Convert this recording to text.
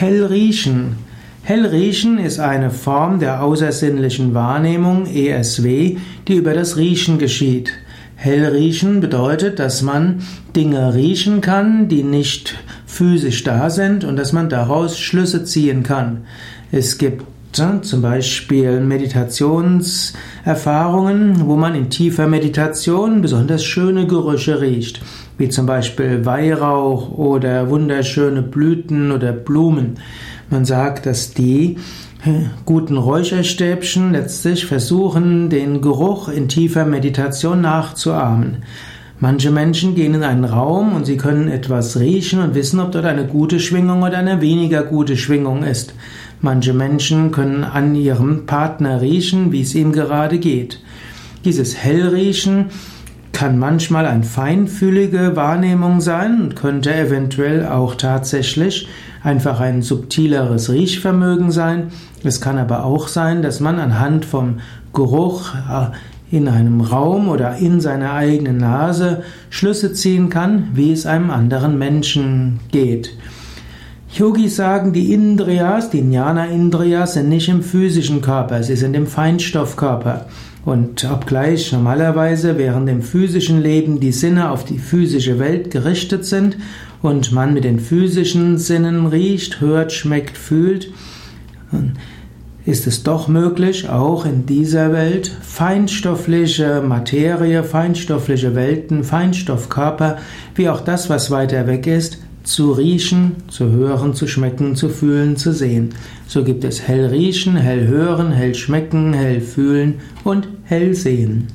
Hell riechen. Hell riechen ist eine Form der außersinnlichen Wahrnehmung ESW, die über das Riechen geschieht. Hell riechen bedeutet, dass man Dinge riechen kann, die nicht physisch da sind und dass man daraus Schlüsse ziehen kann. Es gibt zum Beispiel Meditationserfahrungen, wo man in tiefer Meditation besonders schöne Gerüche riecht, wie zum Beispiel Weihrauch oder wunderschöne Blüten oder Blumen. Man sagt, dass die guten Räucherstäbchen letztlich versuchen, den Geruch in tiefer Meditation nachzuahmen. Manche Menschen gehen in einen Raum und sie können etwas riechen und wissen, ob dort eine gute Schwingung oder eine weniger gute Schwingung ist. Manche Menschen können an ihrem Partner riechen, wie es ihm gerade geht. Dieses Hellriechen kann manchmal eine feinfühlige Wahrnehmung sein und könnte eventuell auch tatsächlich einfach ein subtileres Riechvermögen sein. Es kann aber auch sein, dass man anhand vom Geruch äh, in einem Raum oder in seiner eigenen Nase Schlüsse ziehen kann, wie es einem anderen Menschen geht. Yogis sagen, die Indriyas, die Jnana-Indriyas sind nicht im physischen Körper, sie sind im Feinstoffkörper. Und obgleich normalerweise während dem physischen Leben die Sinne auf die physische Welt gerichtet sind und man mit den physischen Sinnen riecht, hört, schmeckt, fühlt, ist es doch möglich, auch in dieser Welt feinstoffliche Materie, feinstoffliche Welten, Feinstoffkörper, wie auch das, was weiter weg ist, zu riechen, zu hören, zu schmecken, zu fühlen, zu sehen. So gibt es hell riechen, hell hören, hell schmecken, hell fühlen und hell sehen.